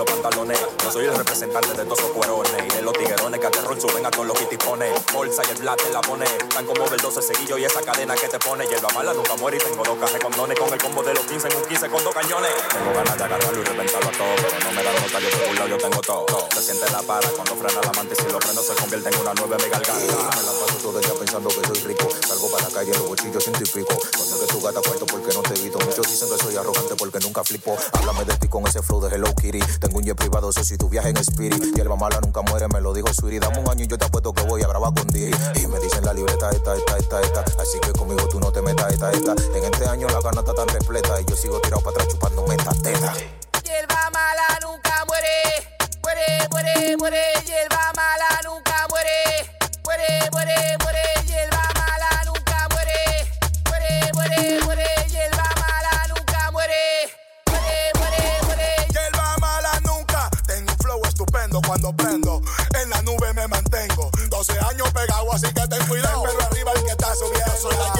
lo pantaloneas soy el representante de todos esos cuerones. Y de los tiguerones que a terror suben a todos los kitipones. Bolsa y el blat te la pone. Tan como del 12 seguillo y esa cadena que te pone. Hierba mala nunca muere y tengo dos cajas con dones. Con el combo de los 15 en un 15 con dos cañones. Tengo ganas de agarrarlo y reventarlo a todo. Pero no me da nota, yo lado yo tengo todo. Se siente la para cuando frena la manta y si lo prendo se convierte en una nueve mega garganta. Me la paso todo el día pensando que soy rico. Salgo para la calle, los bolsillos ciento y pico. Cuando que tu gata cuarto porque no te evito. Muchos dicen que soy arrogante porque nunca flipo. Háblame de ti con ese flow de Hello Kitty. Tengo un jet privado, eso si tu viaje en Spirit. Y el mala nunca muere, me lo dijo Sweetie. Dame un año y yo te apuesto que voy a grabar con Digi. Y me dicen la libreta esta, esta, esta, esta. Así que conmigo tú no te metas esta, esta. En este año la gana está tan repleta y yo sigo tirado para atrás chupándome esta teta. Hierba mala nunca muere, muere, muere, muere. Hierba mala nunca muere, muere, muere, muere. Hierba mala nunca muere, muere, muere, muere. Cuando prendo. En la nube me mantengo. 12 años pegado, así que ten cuidado. Pero arriba el que está subiendo. Soy la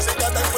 así que ten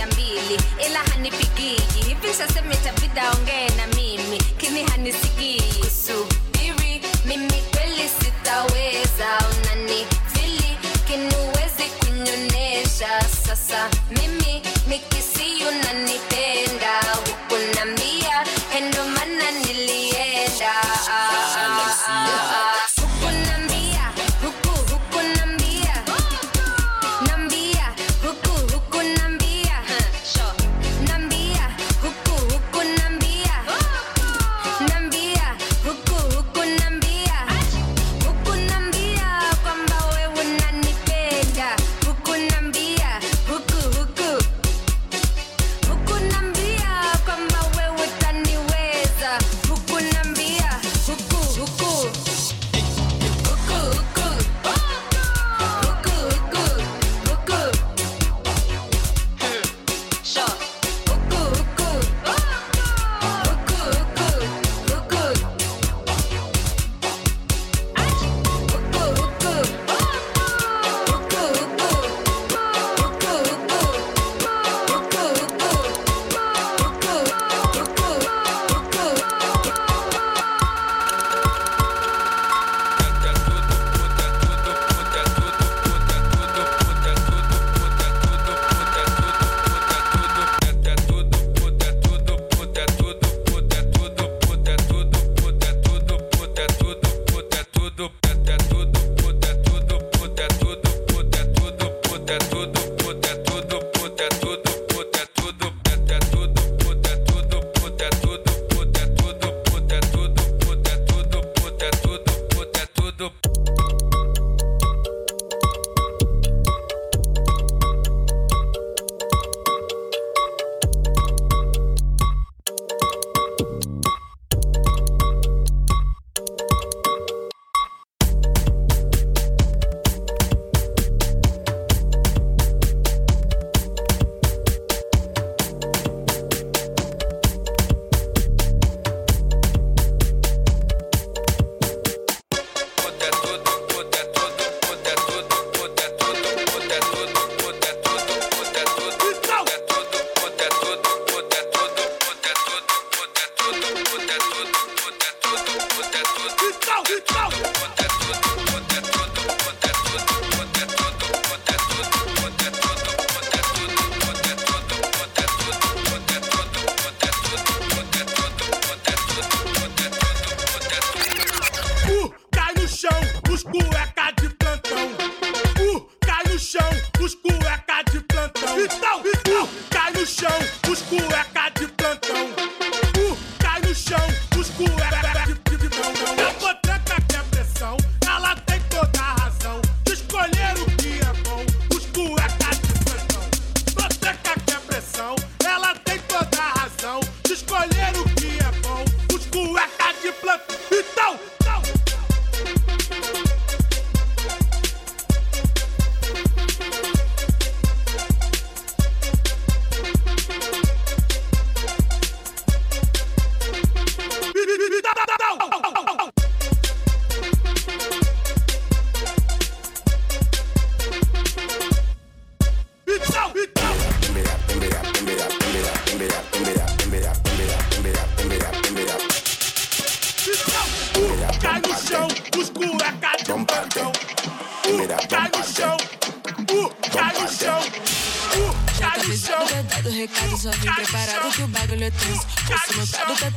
ya mbili, ila hanipigii hivi sasa, mitapita ongee na mimi, kini hanisikii kusubiri mimi kweli sitaweza, unanifili kini uwezi kunyonesha sasa mimi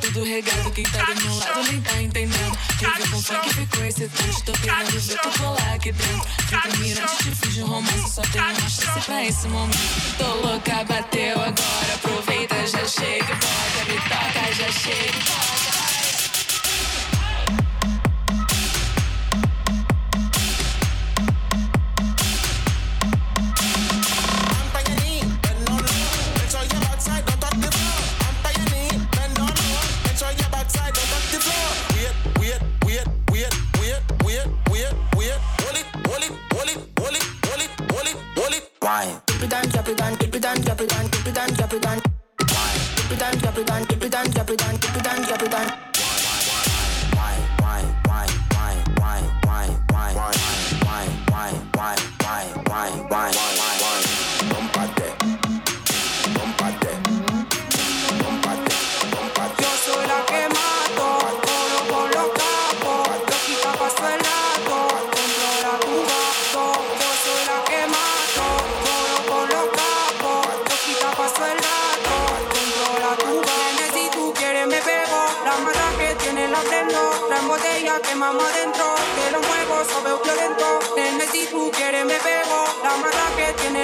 tudo regado. Quem tá do meu lado nem tá entendendo. Fica com funk, ficou excitante. Tô querendo ver tu colar aqui dentro. Fica mirando, te fiz um romance. Só tem uma chance pra esse momento. Tô louca, bateu agora. Aproveita, já chega e bota. Me toca, já chega e bota.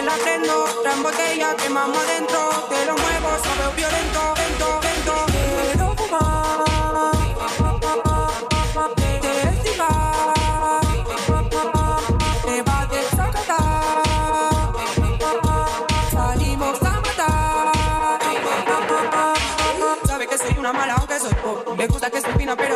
la prendo, botella, quemamos adentro, te lo muevo, sabe violento, lento, lento. Quiero fumar, te estirar, te va a desacatar, salimos a matar. Sabe que soy una mala, aunque soy pop, me gusta que se opina, pero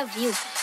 love you.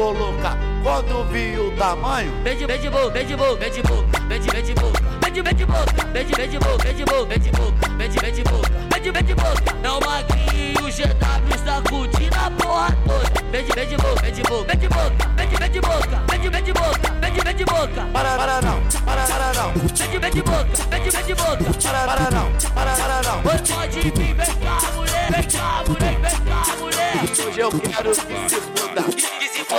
Louca. Quando viu o tamanho, Beijo, beijo, beijo, boca, beijo, beijo, beijo, boca, beijo, beijo, boca, beijo, beijo, boca, beijo, beijo, boca, beijo, beijo, boca, beijo, beijo, boca. É o magrinho e GW está curtindo a porra toda. Beijo, beijo, boca, beijo, boca, beijo, boca, beijo, beijo, boca, beijo, beijo, boca, beijo, beijo, boca. para, para não, para, para não, Beijo, beijo, boca, beijo, beijo, boca. para, para não, para, para não. Pode vir, vem cá, mulher, vem cá, mulher, vem cá, mulher. Hoje eu quero que se foda.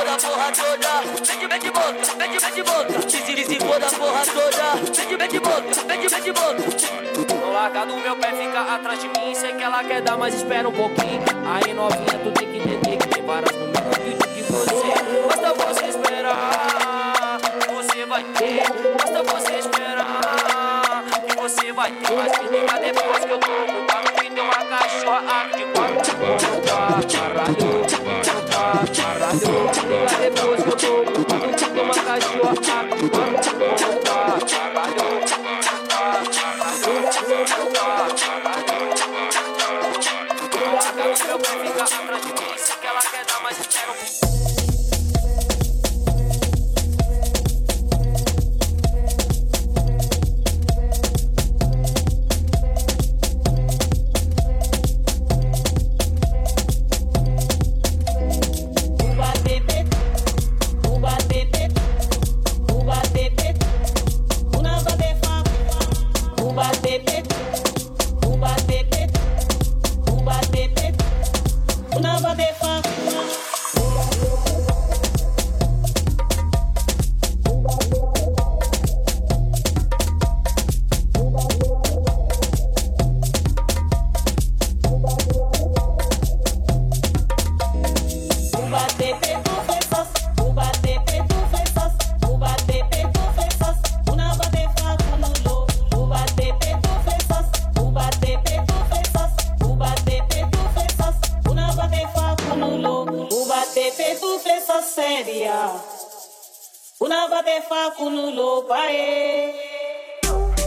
Se foda a porra toda. Beijo, beijo, boca, beijo, beijo, boca. Que se, que se foda a porra toda. Beijo, beijo, boca, beijo, beijo, boca. Tô largado, meu pé fica atrás de mim. Sei que ela quer dar, mas espera um pouquinho. Aí novinha, tu tem que entender que tem várias no meu vídeo que você. Basta você esperar, você vai ter. Basta você esperar, que você vai ter. Mas me liga depois que eu tô ocupado. Que tem uma cachorra de quatro. Caralho, Me liga depois que eu tô ocupado. Que tem uma cachorra aqui de quatro. Opa, caralho. Meu pé fica atrás de acolo O bate pe seria Una bate facunulo pare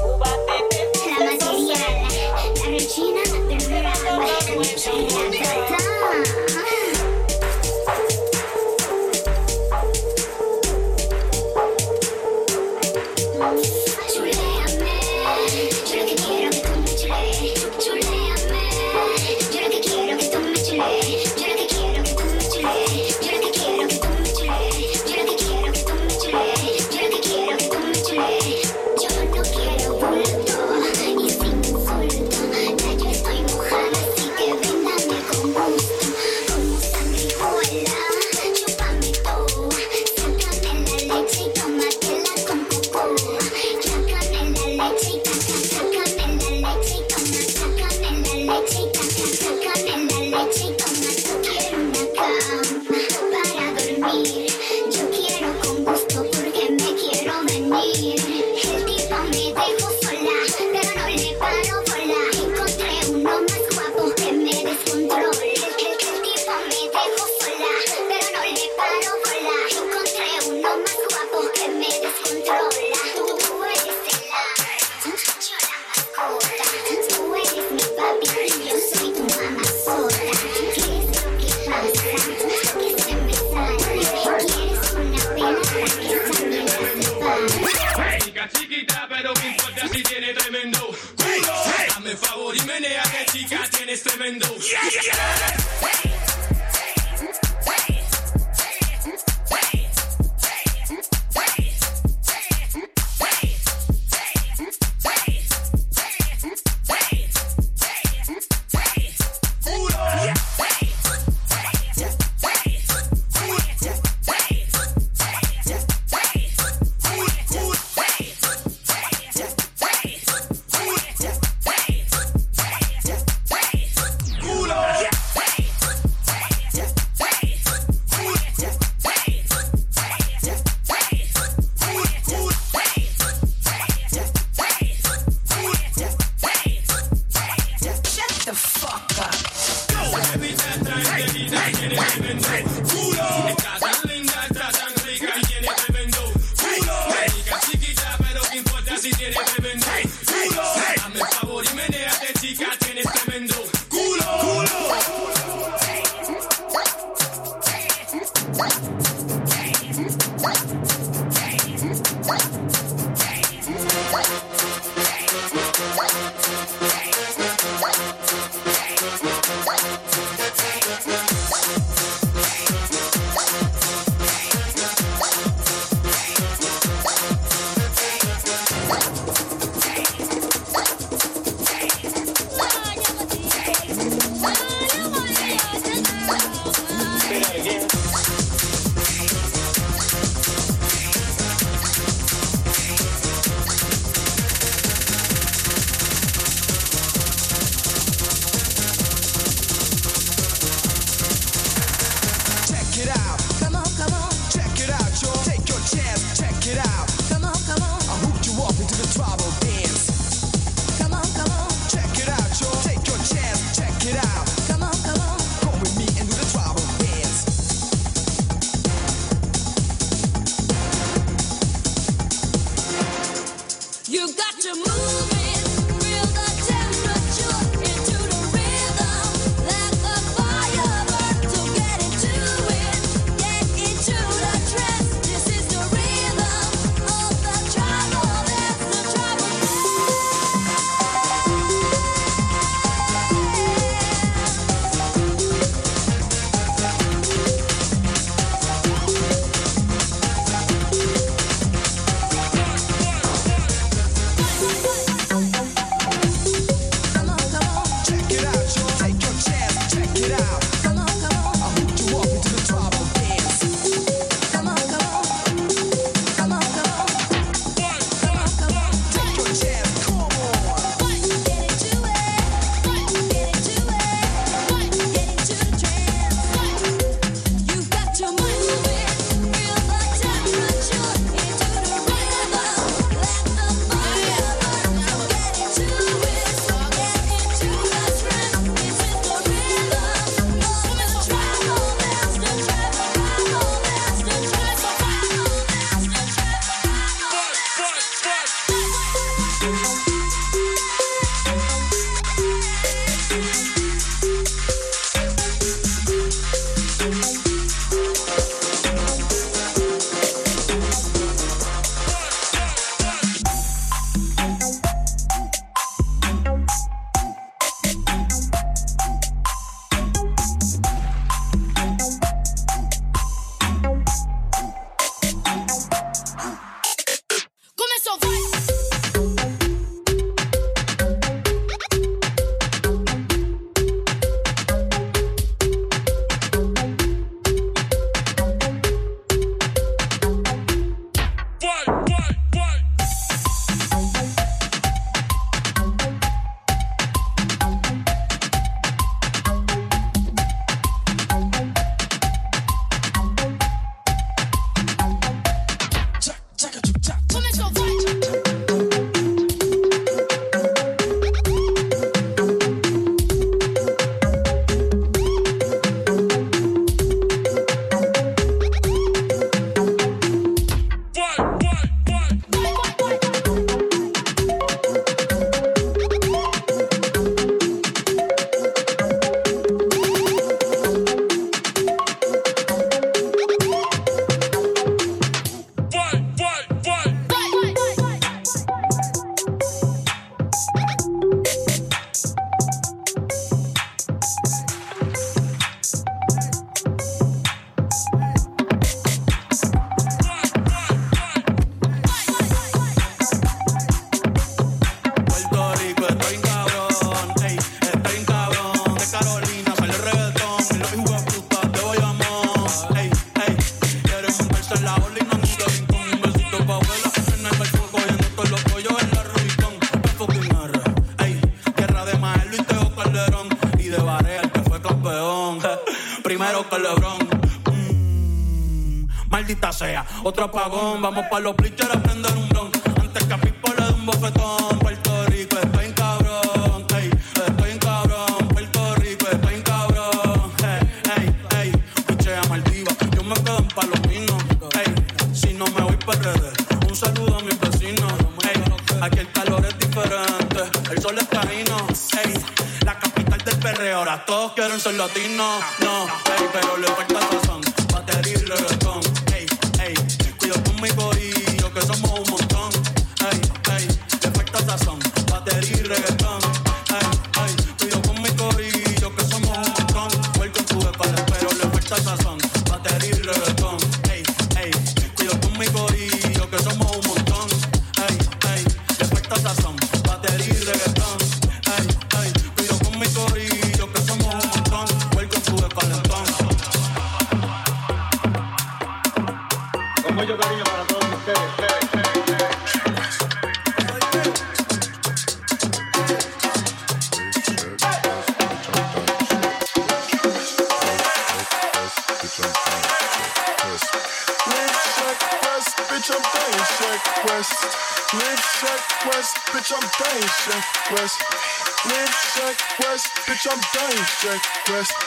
O bate pe La regina verrà La regina verrà Thank you. Vamos pa' los bleachers cosas son breast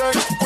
shirt.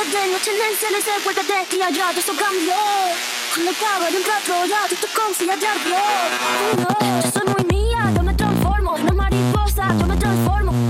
Anladın açılın seni sev ve kadet ya ya da sokam yo Hala kavarın katro ya tuttu kong siya dar bro Yo, yo soy muy mía, yo me transformo Una mariposa, yo me transformo.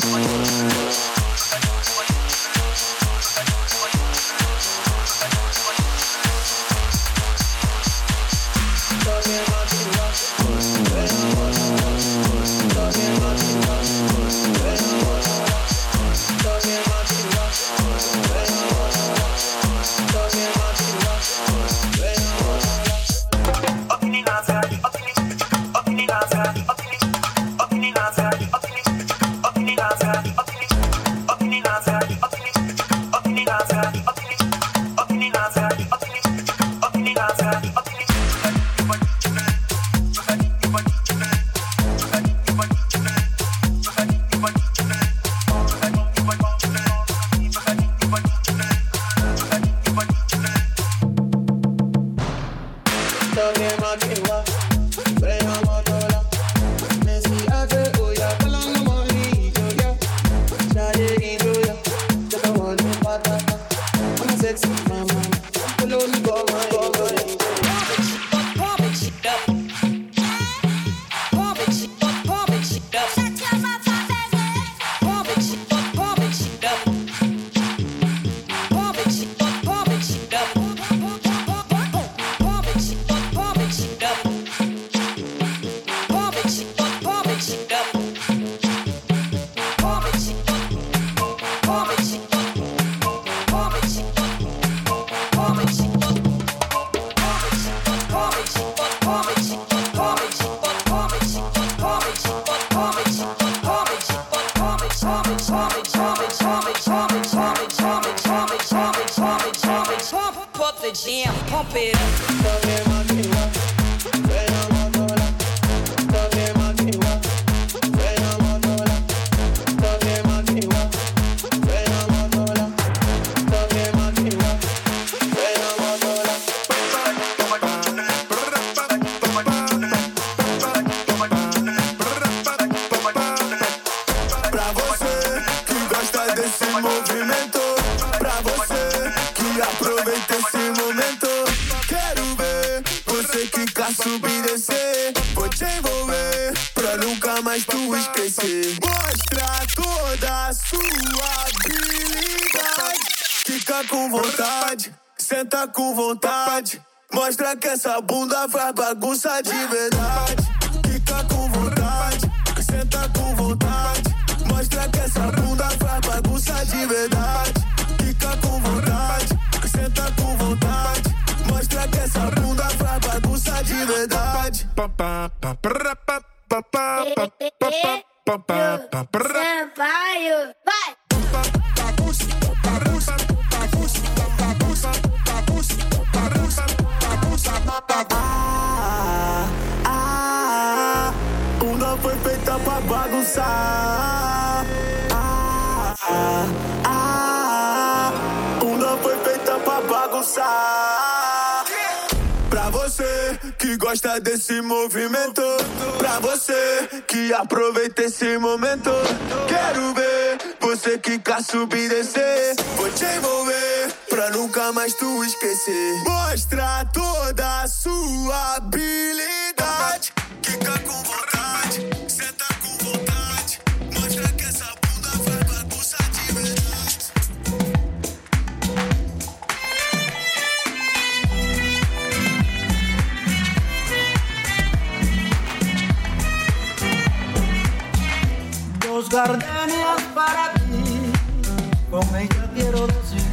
Podcast. Sampaio, vai! gosta desse movimento. Pra você que aproveita esse momento. Quero ver você que quer subir e descer. Vou te envolver pra nunca mais tu esquecer. Mostra toda a sua habilidade. Quica com vontade. gardenias para ti, con ella quiero decir.